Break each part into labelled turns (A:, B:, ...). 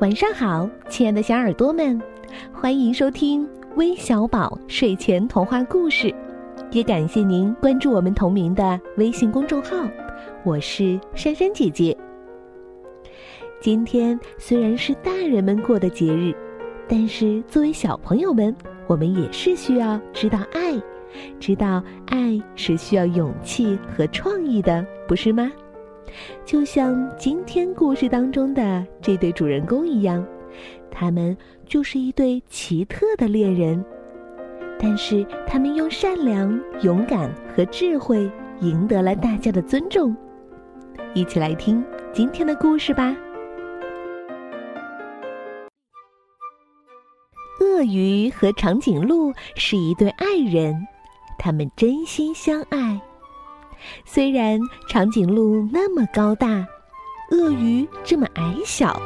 A: 晚上好，亲爱的小耳朵们，欢迎收听微小宝睡前童话故事，也感谢您关注我们同名的微信公众号。我是珊珊姐姐。今天虽然是大人们过的节日，但是作为小朋友们，我们也是需要知道爱，知道爱是需要勇气和创意的，不是吗？就像今天故事当中的这对主人公一样，他们就是一对奇特的恋人，但是他们用善良、勇敢和智慧赢得了大家的尊重。一起来听今天的故事吧。鳄鱼和长颈鹿是一对爱人，他们真心相爱。虽然长颈鹿那么高大，鳄鱼这么矮小，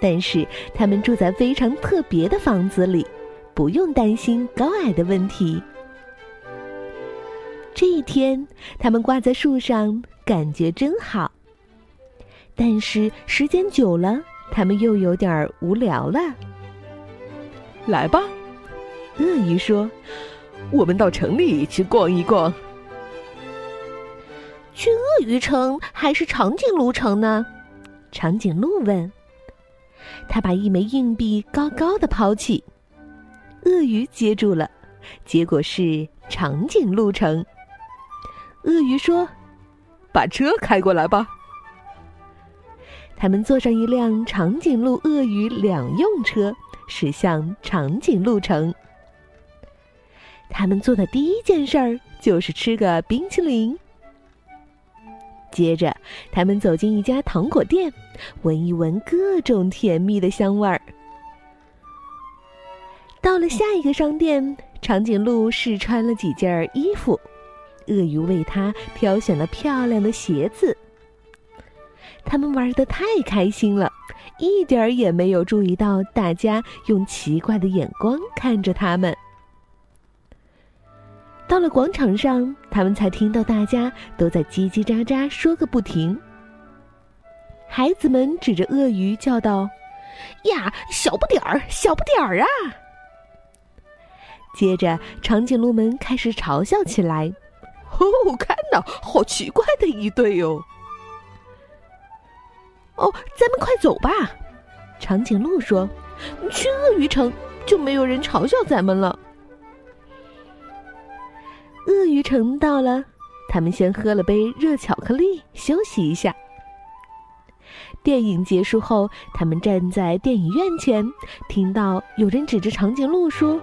A: 但是它们住在非常特别的房子里，不用担心高矮的问题。这一天，他们挂在树上，感觉真好。但是时间久了，他们又有点无聊了。
B: 来吧，鳄鱼说：“我们到城里去逛一逛。”
A: 去鳄鱼城还是长颈鹿城呢？长颈鹿问。他把一枚硬币高高的抛起，鳄鱼接住了，结果是长颈鹿城。鳄鱼说：“
B: 把车开过来吧。”
A: 他们坐上一辆长颈鹿鳄鱼两用车，驶向长颈鹿城。他们做的第一件事儿就是吃个冰淇淋。接着，他们走进一家糖果店，闻一闻各种甜蜜的香味儿。到了下一个商店，长颈鹿试穿了几件衣服，鳄鱼为它挑选了漂亮的鞋子。他们玩的太开心了，一点儿也没有注意到大家用奇怪的眼光看着他们。到了广场上，他们才听到大家都在叽叽喳喳说个不停。孩子们指着鳄鱼叫道：“呀，小不点儿，小不点儿啊！”接着，长颈鹿们开始嘲笑起来：“
B: 哦，看呐，好奇怪的一对哟！”
A: 哦，咱们快走吧，长颈鹿说：“去鳄鱼城就没有人嘲笑咱们了。”城到了，他们先喝了杯热巧克力，休息一下。电影结束后，他们站在电影院前，听到有人指着长颈鹿说：“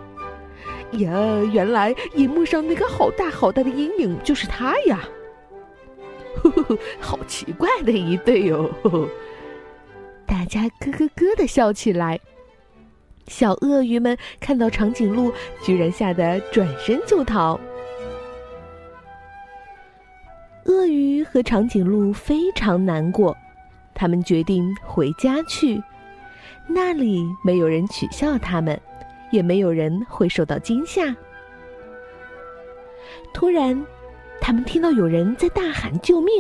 B: 呀，原来荧幕上那个好大好大的阴影就是他呀！”呵呵呵，好奇怪的一对哟！
A: 大家咯咯咯的笑起来。小鳄鱼们看到长颈鹿，居然吓得转身就逃。鳄鱼和长颈鹿非常难过，他们决定回家去，那里没有人取笑他们，也没有人会受到惊吓。突然，他们听到有人在大喊救命，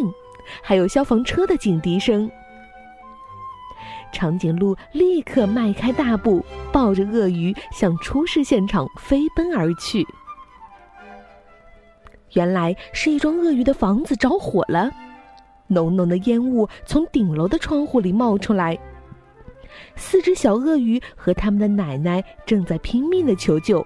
A: 还有消防车的警笛声。长颈鹿立刻迈开大步，抱着鳄鱼向出事现场飞奔而去。原来是一幢鳄鱼的房子着火了，浓浓的烟雾从顶楼的窗户里冒出来。四只小鳄鱼和他们的奶奶正在拼命的求救，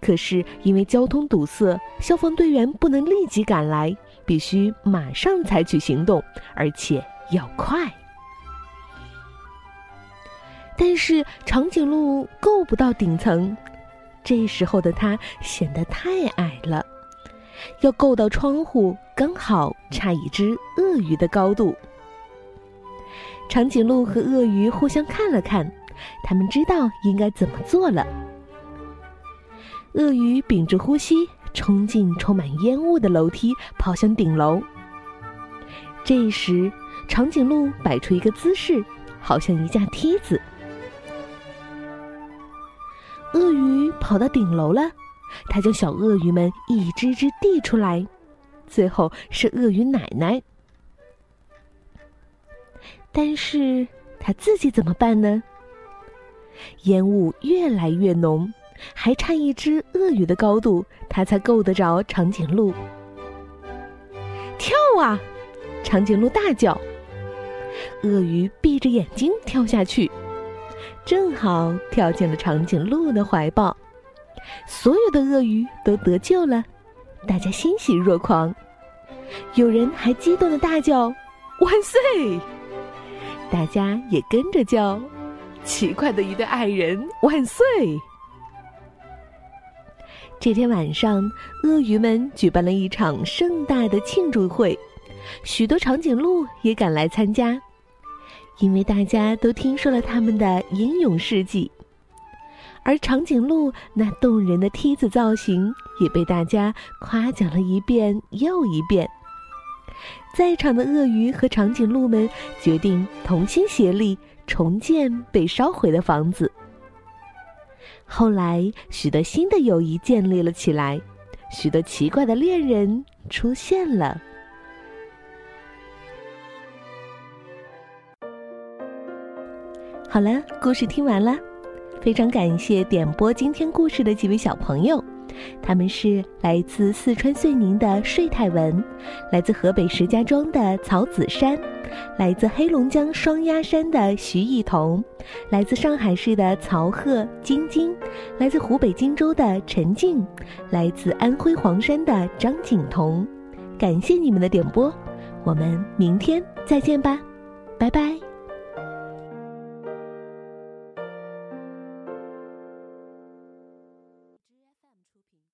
A: 可是因为交通堵塞，消防队员不能立即赶来，必须马上采取行动，而且要快。但是长颈鹿够不到顶层，这时候的它显得太矮了。要够到窗户，刚好差一只鳄鱼的高度。长颈鹿和鳄鱼互相看了看，他们知道应该怎么做了。鳄鱼屏住呼吸，冲进充满烟雾的楼梯，跑向顶楼。这时，长颈鹿摆出一个姿势，好像一架梯子。鳄鱼跑到顶楼了。他将小鳄鱼们一只只递出来，最后是鳄鱼奶奶。但是他自己怎么办呢？烟雾越来越浓，还差一只鳄鱼的高度，他才够得着长颈鹿。跳啊！长颈鹿大叫。鳄鱼闭着眼睛跳下去，正好跳进了长颈鹿的怀抱。所有的鳄鱼都得救了，大家欣喜若狂。有人还激动的大叫：“万岁！”大家也跟着叫：“奇怪的一对爱人，万岁！”这天晚上，鳄鱼们举办了一场盛大的庆祝会，许多长颈鹿也赶来参加，因为大家都听说了他们的英勇事迹。而长颈鹿那动人的梯子造型也被大家夸奖了一遍又一遍。在场的鳄鱼和长颈鹿们决定同心协力重建被烧毁的房子。后来，许多新的友谊建立了起来，许多奇怪的恋人出现了。好了，故事听完了，非常感谢点播今天故事的几位小朋友。他们是来自四川遂宁的睡太文，来自河北石家庄的曹子山，来自黑龙江双鸭山的徐艺彤，来自上海市的曹鹤晶晶，来自湖北荆州的陈静，来自安徽黄山的张景彤。感谢你们的点播，我们明天再见吧，拜拜。